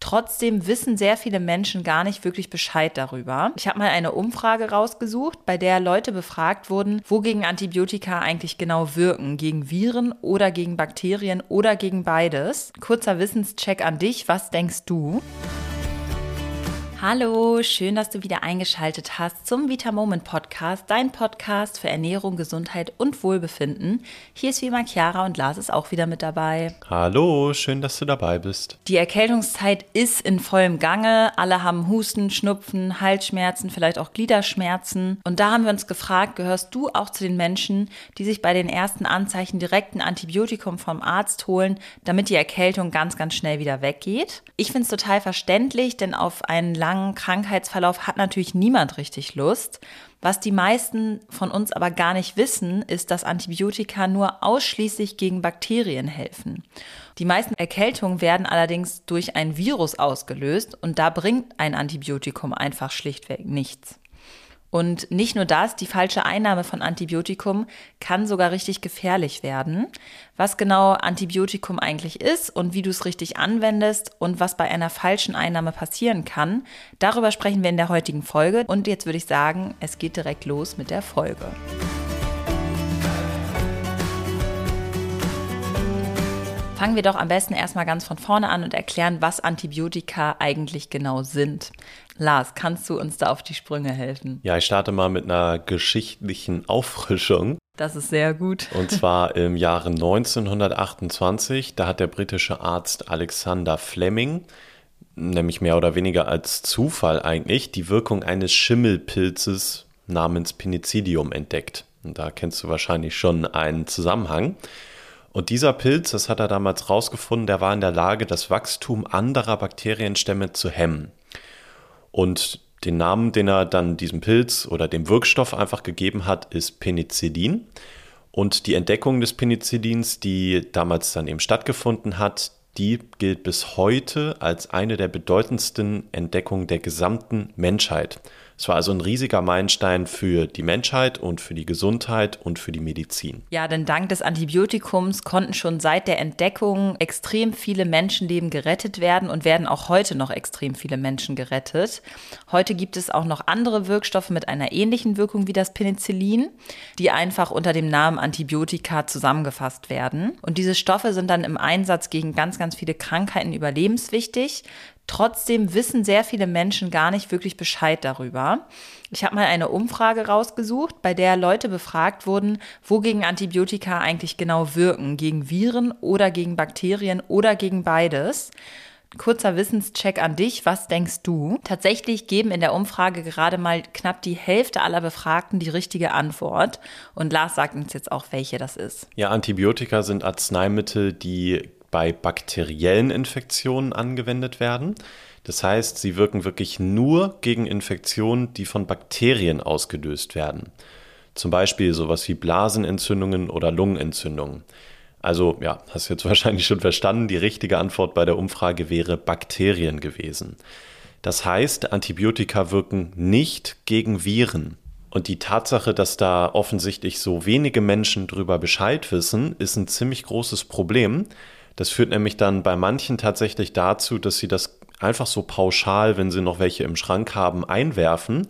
Trotzdem wissen sehr viele Menschen gar nicht wirklich Bescheid darüber. Ich habe mal eine Umfrage rausgesucht, bei der Leute befragt wurden, wogegen Antibiotika eigentlich genau wirken. Gegen Viren oder gegen Bakterien oder gegen beides. Kurzer Wissenscheck an dich. Was denkst du? Hallo, schön, dass du wieder eingeschaltet hast zum Vita Moment Podcast, dein Podcast für Ernährung, Gesundheit und Wohlbefinden. Hier ist wie immer Chiara und Lars ist auch wieder mit dabei. Hallo, schön, dass du dabei bist. Die Erkältungszeit ist in vollem Gange. Alle haben Husten, Schnupfen, Halsschmerzen, vielleicht auch Gliederschmerzen. Und da haben wir uns gefragt, gehörst du auch zu den Menschen, die sich bei den ersten Anzeichen direkt ein Antibiotikum vom Arzt holen, damit die Erkältung ganz, ganz schnell wieder weggeht? Ich finde es total verständlich, denn auf einen langen langen Krankheitsverlauf hat natürlich niemand richtig Lust. Was die meisten von uns aber gar nicht wissen, ist, dass Antibiotika nur ausschließlich gegen Bakterien helfen. Die meisten Erkältungen werden allerdings durch ein Virus ausgelöst und da bringt ein Antibiotikum einfach schlichtweg nichts. Und nicht nur das, die falsche Einnahme von Antibiotikum kann sogar richtig gefährlich werden. Was genau Antibiotikum eigentlich ist und wie du es richtig anwendest und was bei einer falschen Einnahme passieren kann, darüber sprechen wir in der heutigen Folge. Und jetzt würde ich sagen, es geht direkt los mit der Folge. Fangen wir doch am besten erstmal ganz von vorne an und erklären, was Antibiotika eigentlich genau sind. Lars, kannst du uns da auf die Sprünge helfen? Ja, ich starte mal mit einer geschichtlichen Auffrischung. Das ist sehr gut. Und zwar im Jahre 1928, da hat der britische Arzt Alexander Fleming, nämlich mehr oder weniger als Zufall eigentlich, die Wirkung eines Schimmelpilzes namens Penicillium entdeckt. Und da kennst du wahrscheinlich schon einen Zusammenhang. Und dieser Pilz, das hat er damals rausgefunden, der war in der Lage, das Wachstum anderer Bakterienstämme zu hemmen. Und den Namen, den er dann diesem Pilz oder dem Wirkstoff einfach gegeben hat, ist Penicillin. Und die Entdeckung des Penicillins, die damals dann eben stattgefunden hat, die gilt bis heute als eine der bedeutendsten Entdeckungen der gesamten Menschheit. Es war also ein riesiger Meilenstein für die Menschheit und für die Gesundheit und für die Medizin. Ja, denn dank des Antibiotikums konnten schon seit der Entdeckung extrem viele Menschenleben gerettet werden und werden auch heute noch extrem viele Menschen gerettet. Heute gibt es auch noch andere Wirkstoffe mit einer ähnlichen Wirkung wie das Penicillin, die einfach unter dem Namen Antibiotika zusammengefasst werden. Und diese Stoffe sind dann im Einsatz gegen ganz, ganz viele Krankheiten überlebenswichtig. Trotzdem wissen sehr viele Menschen gar nicht wirklich Bescheid darüber. Ich habe mal eine Umfrage rausgesucht, bei der Leute befragt wurden, wogegen Antibiotika eigentlich genau wirken. Gegen Viren oder gegen Bakterien oder gegen beides. Kurzer Wissenscheck an dich. Was denkst du? Tatsächlich geben in der Umfrage gerade mal knapp die Hälfte aller Befragten die richtige Antwort. Und Lars sagt uns jetzt auch, welche das ist. Ja, Antibiotika sind Arzneimittel, die bei bakteriellen Infektionen angewendet werden. Das heißt, sie wirken wirklich nur gegen Infektionen, die von Bakterien ausgelöst werden. Zum Beispiel sowas wie Blasenentzündungen oder Lungenentzündungen. Also ja, hast du jetzt wahrscheinlich schon verstanden, die richtige Antwort bei der Umfrage wäre Bakterien gewesen. Das heißt, Antibiotika wirken nicht gegen Viren. Und die Tatsache, dass da offensichtlich so wenige Menschen drüber Bescheid wissen, ist ein ziemlich großes Problem, das führt nämlich dann bei manchen tatsächlich dazu, dass sie das einfach so pauschal, wenn sie noch welche im Schrank haben, einwerfen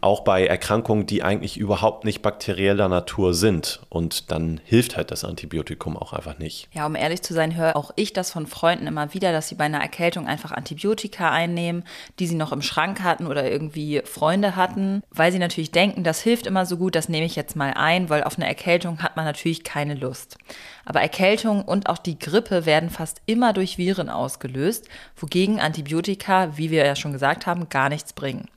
auch bei Erkrankungen, die eigentlich überhaupt nicht bakterieller Natur sind. Und dann hilft halt das Antibiotikum auch einfach nicht. Ja, um ehrlich zu sein, höre auch ich das von Freunden immer wieder, dass sie bei einer Erkältung einfach Antibiotika einnehmen, die sie noch im Schrank hatten oder irgendwie Freunde hatten, weil sie natürlich denken, das hilft immer so gut, das nehme ich jetzt mal ein, weil auf eine Erkältung hat man natürlich keine Lust. Aber Erkältung und auch die Grippe werden fast immer durch Viren ausgelöst, wogegen Antibiotika, wie wir ja schon gesagt haben, gar nichts bringen.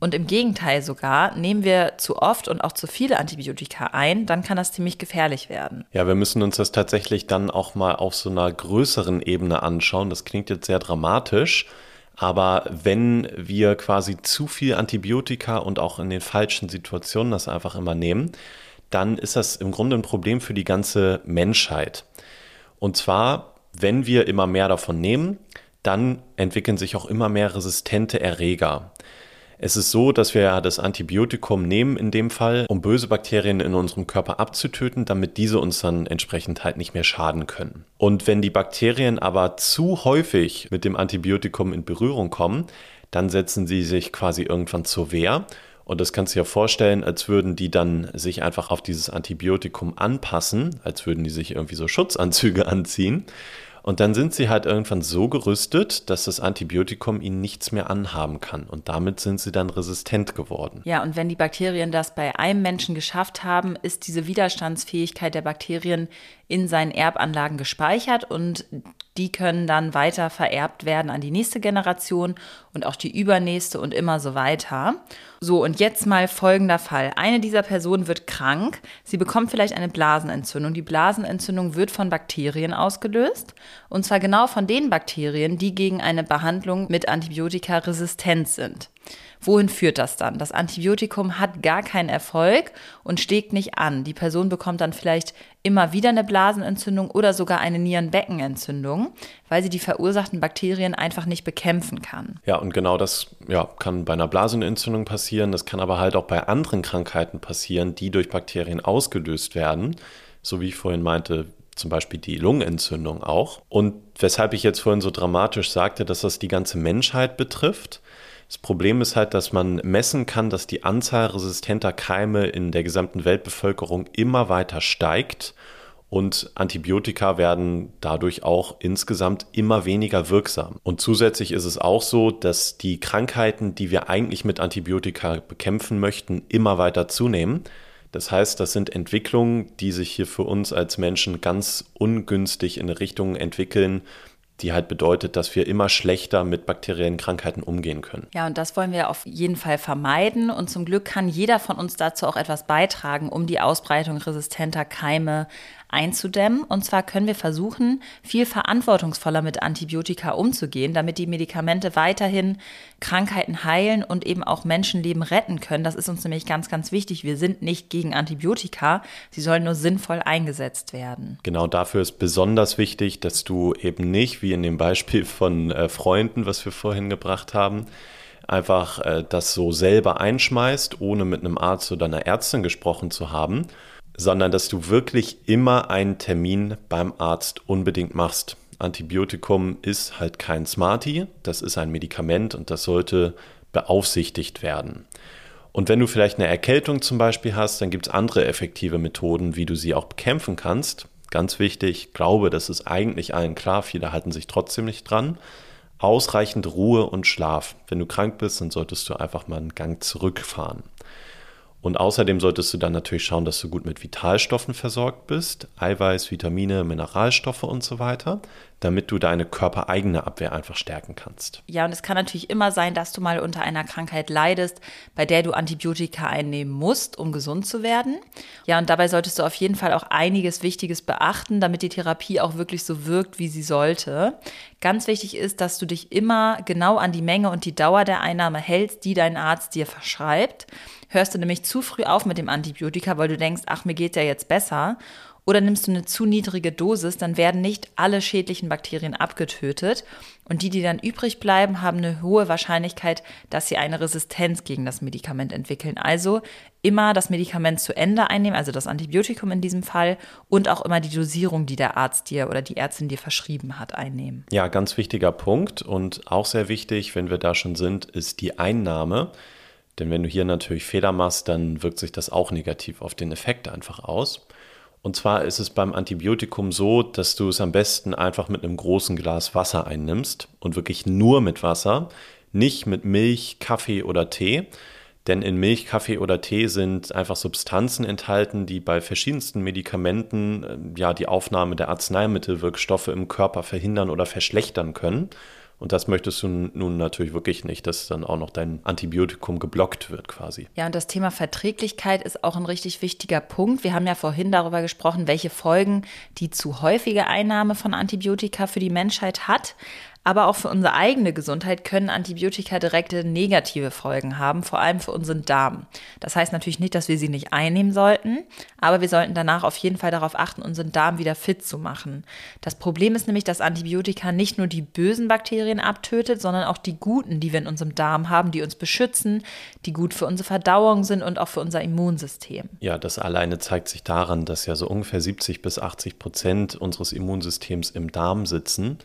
Und im Gegenteil sogar, nehmen wir zu oft und auch zu viele Antibiotika ein, dann kann das ziemlich gefährlich werden. Ja, wir müssen uns das tatsächlich dann auch mal auf so einer größeren Ebene anschauen. Das klingt jetzt sehr dramatisch. Aber wenn wir quasi zu viel Antibiotika und auch in den falschen Situationen das einfach immer nehmen, dann ist das im Grunde ein Problem für die ganze Menschheit. Und zwar, wenn wir immer mehr davon nehmen, dann entwickeln sich auch immer mehr resistente Erreger. Es ist so, dass wir das Antibiotikum nehmen in dem Fall, um böse Bakterien in unserem Körper abzutöten, damit diese uns dann entsprechend halt nicht mehr schaden können. Und wenn die Bakterien aber zu häufig mit dem Antibiotikum in Berührung kommen, dann setzen sie sich quasi irgendwann zur Wehr. Und das kannst du dir vorstellen, als würden die dann sich einfach auf dieses Antibiotikum anpassen, als würden die sich irgendwie so Schutzanzüge anziehen. Und dann sind sie halt irgendwann so gerüstet, dass das Antibiotikum ihnen nichts mehr anhaben kann. Und damit sind sie dann resistent geworden. Ja, und wenn die Bakterien das bei einem Menschen geschafft haben, ist diese Widerstandsfähigkeit der Bakterien in seinen Erbanlagen gespeichert und die können dann weiter vererbt werden an die nächste Generation und auch die übernächste und immer so weiter. So, und jetzt mal folgender Fall. Eine dieser Personen wird krank, sie bekommt vielleicht eine Blasenentzündung. Die Blasenentzündung wird von Bakterien ausgelöst und zwar genau von den Bakterien, die gegen eine Behandlung mit Antibiotika resistent sind. Wohin führt das dann? Das Antibiotikum hat gar keinen Erfolg und steckt nicht an. Die Person bekommt dann vielleicht immer wieder eine Blasenentzündung oder sogar eine Nierenbeckenentzündung, weil sie die verursachten Bakterien einfach nicht bekämpfen kann. Ja, und genau das ja, kann bei einer Blasenentzündung passieren. Das kann aber halt auch bei anderen Krankheiten passieren, die durch Bakterien ausgelöst werden. So wie ich vorhin meinte, zum Beispiel die Lungenentzündung auch. Und weshalb ich jetzt vorhin so dramatisch sagte, dass das die ganze Menschheit betrifft, das Problem ist halt, dass man messen kann, dass die Anzahl resistenter Keime in der gesamten Weltbevölkerung immer weiter steigt und Antibiotika werden dadurch auch insgesamt immer weniger wirksam. Und zusätzlich ist es auch so, dass die Krankheiten, die wir eigentlich mit Antibiotika bekämpfen möchten, immer weiter zunehmen. Das heißt, das sind Entwicklungen, die sich hier für uns als Menschen ganz ungünstig in eine Richtung entwickeln, die halt bedeutet, dass wir immer schlechter mit bakteriellen Krankheiten umgehen können. Ja, und das wollen wir auf jeden Fall vermeiden. Und zum Glück kann jeder von uns dazu auch etwas beitragen, um die Ausbreitung resistenter Keime einzudämmen. Und zwar können wir versuchen, viel verantwortungsvoller mit Antibiotika umzugehen, damit die Medikamente weiterhin Krankheiten heilen und eben auch Menschenleben retten können. Das ist uns nämlich ganz, ganz wichtig. Wir sind nicht gegen Antibiotika. Sie sollen nur sinnvoll eingesetzt werden. Genau dafür ist besonders wichtig, dass du eben nicht, wie in dem Beispiel von äh, Freunden, was wir vorhin gebracht haben, einfach äh, das so selber einschmeißt, ohne mit einem Arzt oder einer Ärztin gesprochen zu haben, sondern dass du wirklich immer einen Termin beim Arzt unbedingt machst. Antibiotikum ist halt kein Smartie, das ist ein Medikament und das sollte beaufsichtigt werden. Und wenn du vielleicht eine Erkältung zum Beispiel hast, dann gibt es andere effektive Methoden, wie du sie auch bekämpfen kannst. Ganz wichtig, glaube, das ist eigentlich allen klar, viele halten sich trotzdem nicht dran. Ausreichend Ruhe und Schlaf. Wenn du krank bist, dann solltest du einfach mal einen Gang zurückfahren. Und außerdem solltest du dann natürlich schauen, dass du gut mit Vitalstoffen versorgt bist, Eiweiß, Vitamine, Mineralstoffe und so weiter, damit du deine körpereigene Abwehr einfach stärken kannst. Ja, und es kann natürlich immer sein, dass du mal unter einer Krankheit leidest, bei der du Antibiotika einnehmen musst, um gesund zu werden. Ja, und dabei solltest du auf jeden Fall auch einiges Wichtiges beachten, damit die Therapie auch wirklich so wirkt, wie sie sollte. Ganz wichtig ist, dass du dich immer genau an die Menge und die Dauer der Einnahme hältst, die dein Arzt dir verschreibt hörst du nämlich zu früh auf mit dem Antibiotika, weil du denkst, ach, mir geht ja jetzt besser. Oder nimmst du eine zu niedrige Dosis, dann werden nicht alle schädlichen Bakterien abgetötet. Und die, die dann übrig bleiben, haben eine hohe Wahrscheinlichkeit, dass sie eine Resistenz gegen das Medikament entwickeln. Also immer das Medikament zu Ende einnehmen, also das Antibiotikum in diesem Fall, und auch immer die Dosierung, die der Arzt dir oder die Ärztin dir verschrieben hat, einnehmen. Ja, ganz wichtiger Punkt und auch sehr wichtig, wenn wir da schon sind, ist die Einnahme. Denn wenn du hier natürlich Fehler machst, dann wirkt sich das auch negativ auf den Effekt einfach aus. Und zwar ist es beim Antibiotikum so, dass du es am besten einfach mit einem großen Glas Wasser einnimmst und wirklich nur mit Wasser, nicht mit Milch, Kaffee oder Tee. Denn in Milch, Kaffee oder Tee sind einfach Substanzen enthalten, die bei verschiedensten Medikamenten äh, ja die Aufnahme der Arzneimittelwirkstoffe im Körper verhindern oder verschlechtern können. Und das möchtest du nun natürlich wirklich nicht, dass dann auch noch dein Antibiotikum geblockt wird quasi. Ja, und das Thema Verträglichkeit ist auch ein richtig wichtiger Punkt. Wir haben ja vorhin darüber gesprochen, welche Folgen die zu häufige Einnahme von Antibiotika für die Menschheit hat. Aber auch für unsere eigene Gesundheit können Antibiotika direkte negative Folgen haben, vor allem für unseren Darm. Das heißt natürlich nicht, dass wir sie nicht einnehmen sollten, aber wir sollten danach auf jeden Fall darauf achten, unseren Darm wieder fit zu machen. Das Problem ist nämlich, dass Antibiotika nicht nur die bösen Bakterien abtötet, sondern auch die guten, die wir in unserem Darm haben, die uns beschützen, die gut für unsere Verdauung sind und auch für unser Immunsystem. Ja, das alleine zeigt sich daran, dass ja so ungefähr 70 bis 80 Prozent unseres Immunsystems im Darm sitzen.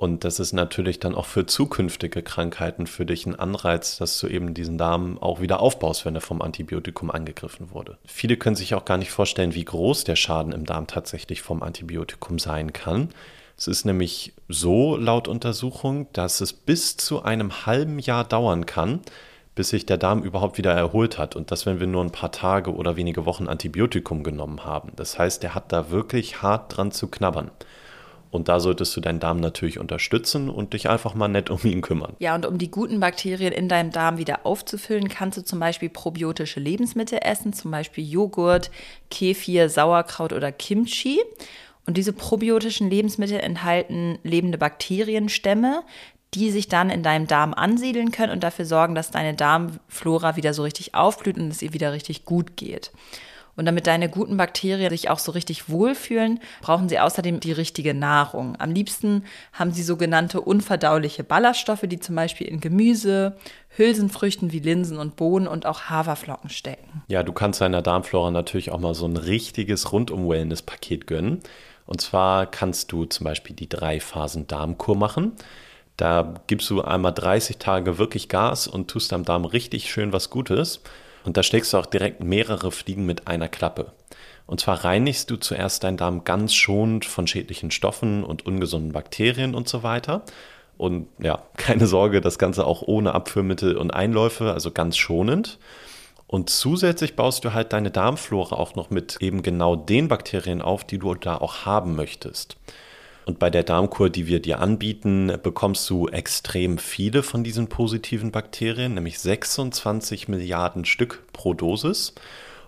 Und das ist natürlich dann auch für zukünftige Krankheiten für dich ein Anreiz, dass du eben diesen Darm auch wieder aufbaust, wenn er vom Antibiotikum angegriffen wurde. Viele können sich auch gar nicht vorstellen, wie groß der Schaden im Darm tatsächlich vom Antibiotikum sein kann. Es ist nämlich so laut Untersuchung, dass es bis zu einem halben Jahr dauern kann, bis sich der Darm überhaupt wieder erholt hat. Und das, wenn wir nur ein paar Tage oder wenige Wochen Antibiotikum genommen haben. Das heißt, der hat da wirklich hart dran zu knabbern. Und da solltest du deinen Darm natürlich unterstützen und dich einfach mal nett um ihn kümmern. Ja, und um die guten Bakterien in deinem Darm wieder aufzufüllen, kannst du zum Beispiel probiotische Lebensmittel essen, zum Beispiel Joghurt, Kefir, Sauerkraut oder Kimchi. Und diese probiotischen Lebensmittel enthalten lebende Bakterienstämme, die sich dann in deinem Darm ansiedeln können und dafür sorgen, dass deine Darmflora wieder so richtig aufblüht und es ihr wieder richtig gut geht. Und damit deine guten Bakterien sich auch so richtig wohlfühlen, brauchen sie außerdem die richtige Nahrung. Am liebsten haben sie sogenannte unverdauliche Ballaststoffe, die zum Beispiel in Gemüse, Hülsenfrüchten wie Linsen und Bohnen und auch Haferflocken stecken. Ja, du kannst deiner Darmflora natürlich auch mal so ein richtiges Rundum-Wellness-Paket gönnen. Und zwar kannst du zum Beispiel die drei Phasen Darmkur machen. Da gibst du einmal 30 Tage wirklich Gas und tust deinem Darm richtig schön was Gutes. Und da schlägst du auch direkt mehrere Fliegen mit einer Klappe. Und zwar reinigst du zuerst deinen Darm ganz schonend von schädlichen Stoffen und ungesunden Bakterien und so weiter. Und ja, keine Sorge, das Ganze auch ohne Abführmittel und Einläufe, also ganz schonend. Und zusätzlich baust du halt deine Darmflora auch noch mit eben genau den Bakterien auf, die du da auch haben möchtest. Und bei der Darmkur, die wir dir anbieten, bekommst du extrem viele von diesen positiven Bakterien, nämlich 26 Milliarden Stück pro Dosis.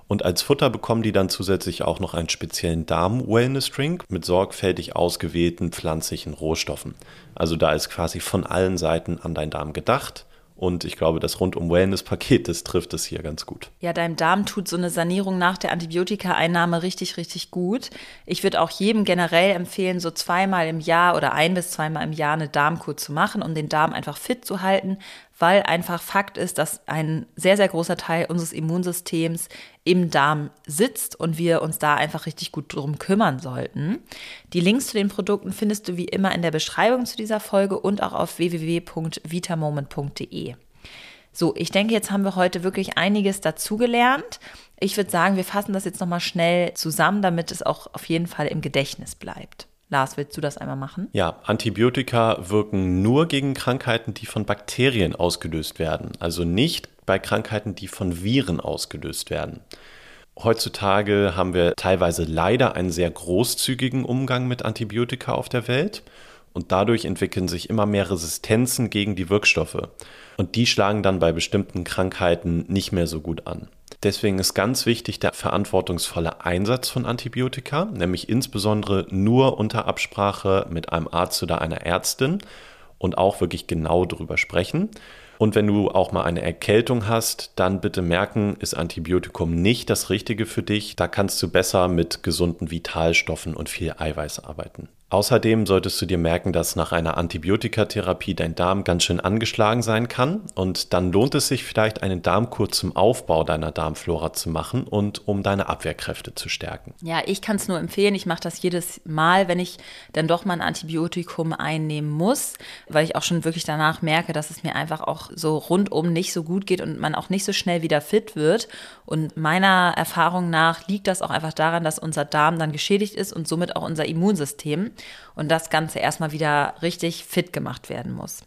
Und als Futter bekommen die dann zusätzlich auch noch einen speziellen Darm-Wellness-Drink mit sorgfältig ausgewählten pflanzlichen Rohstoffen. Also da ist quasi von allen Seiten an dein Darm gedacht. Und ich glaube, das Rundum-Wellness-Paket, das trifft es hier ganz gut. Ja, deinem Darm tut so eine Sanierung nach der Antibiotika-Einnahme richtig, richtig gut. Ich würde auch jedem generell empfehlen, so zweimal im Jahr oder ein bis zweimal im Jahr eine Darmkur zu machen, um den Darm einfach fit zu halten, weil einfach Fakt ist, dass ein sehr, sehr großer Teil unseres Immunsystems im Darm sitzt und wir uns da einfach richtig gut drum kümmern sollten. Die Links zu den Produkten findest du wie immer in der Beschreibung zu dieser Folge und auch auf www.vitamoment.de. So, ich denke, jetzt haben wir heute wirklich einiges dazugelernt. Ich würde sagen, wir fassen das jetzt nochmal schnell zusammen, damit es auch auf jeden Fall im Gedächtnis bleibt. Lars, willst du das einmal machen? Ja, Antibiotika wirken nur gegen Krankheiten, die von Bakterien ausgelöst werden, also nicht bei Krankheiten, die von Viren ausgelöst werden. Heutzutage haben wir teilweise leider einen sehr großzügigen Umgang mit Antibiotika auf der Welt und dadurch entwickeln sich immer mehr Resistenzen gegen die Wirkstoffe. Und die schlagen dann bei bestimmten Krankheiten nicht mehr so gut an. Deswegen ist ganz wichtig der verantwortungsvolle Einsatz von Antibiotika, nämlich insbesondere nur unter Absprache mit einem Arzt oder einer Ärztin und auch wirklich genau darüber sprechen. Und wenn du auch mal eine Erkältung hast, dann bitte merken, ist Antibiotikum nicht das Richtige für dich. Da kannst du besser mit gesunden Vitalstoffen und viel Eiweiß arbeiten. Außerdem solltest du dir merken, dass nach einer Antibiotikatherapie dein Darm ganz schön angeschlagen sein kann und dann lohnt es sich vielleicht eine Darmkur zum Aufbau deiner Darmflora zu machen und um deine Abwehrkräfte zu stärken. Ja, ich kann es nur empfehlen. Ich mache das jedes Mal, wenn ich dann doch mal ein Antibiotikum einnehmen muss, weil ich auch schon wirklich danach merke, dass es mir einfach auch so rundum nicht so gut geht und man auch nicht so schnell wieder fit wird. Und meiner Erfahrung nach liegt das auch einfach daran, dass unser Darm dann geschädigt ist und somit auch unser Immunsystem und das Ganze erstmal wieder richtig fit gemacht werden muss.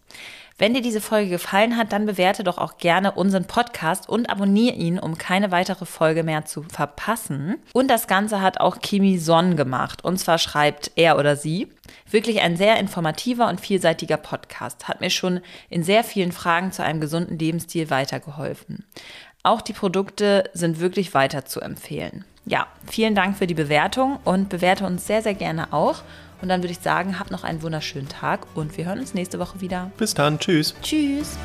Wenn dir diese Folge gefallen hat, dann bewerte doch auch gerne unseren Podcast und abonniere ihn, um keine weitere Folge mehr zu verpassen. Und das Ganze hat auch Kimi Son gemacht. Und zwar schreibt er oder sie. Wirklich ein sehr informativer und vielseitiger Podcast. Hat mir schon in sehr vielen Fragen zu einem gesunden Lebensstil weitergeholfen. Auch die Produkte sind wirklich weiter zu empfehlen. Ja, vielen Dank für die Bewertung und bewerte uns sehr, sehr gerne auch. Und dann würde ich sagen, habt noch einen wunderschönen Tag und wir hören uns nächste Woche wieder. Bis dann, tschüss. Tschüss.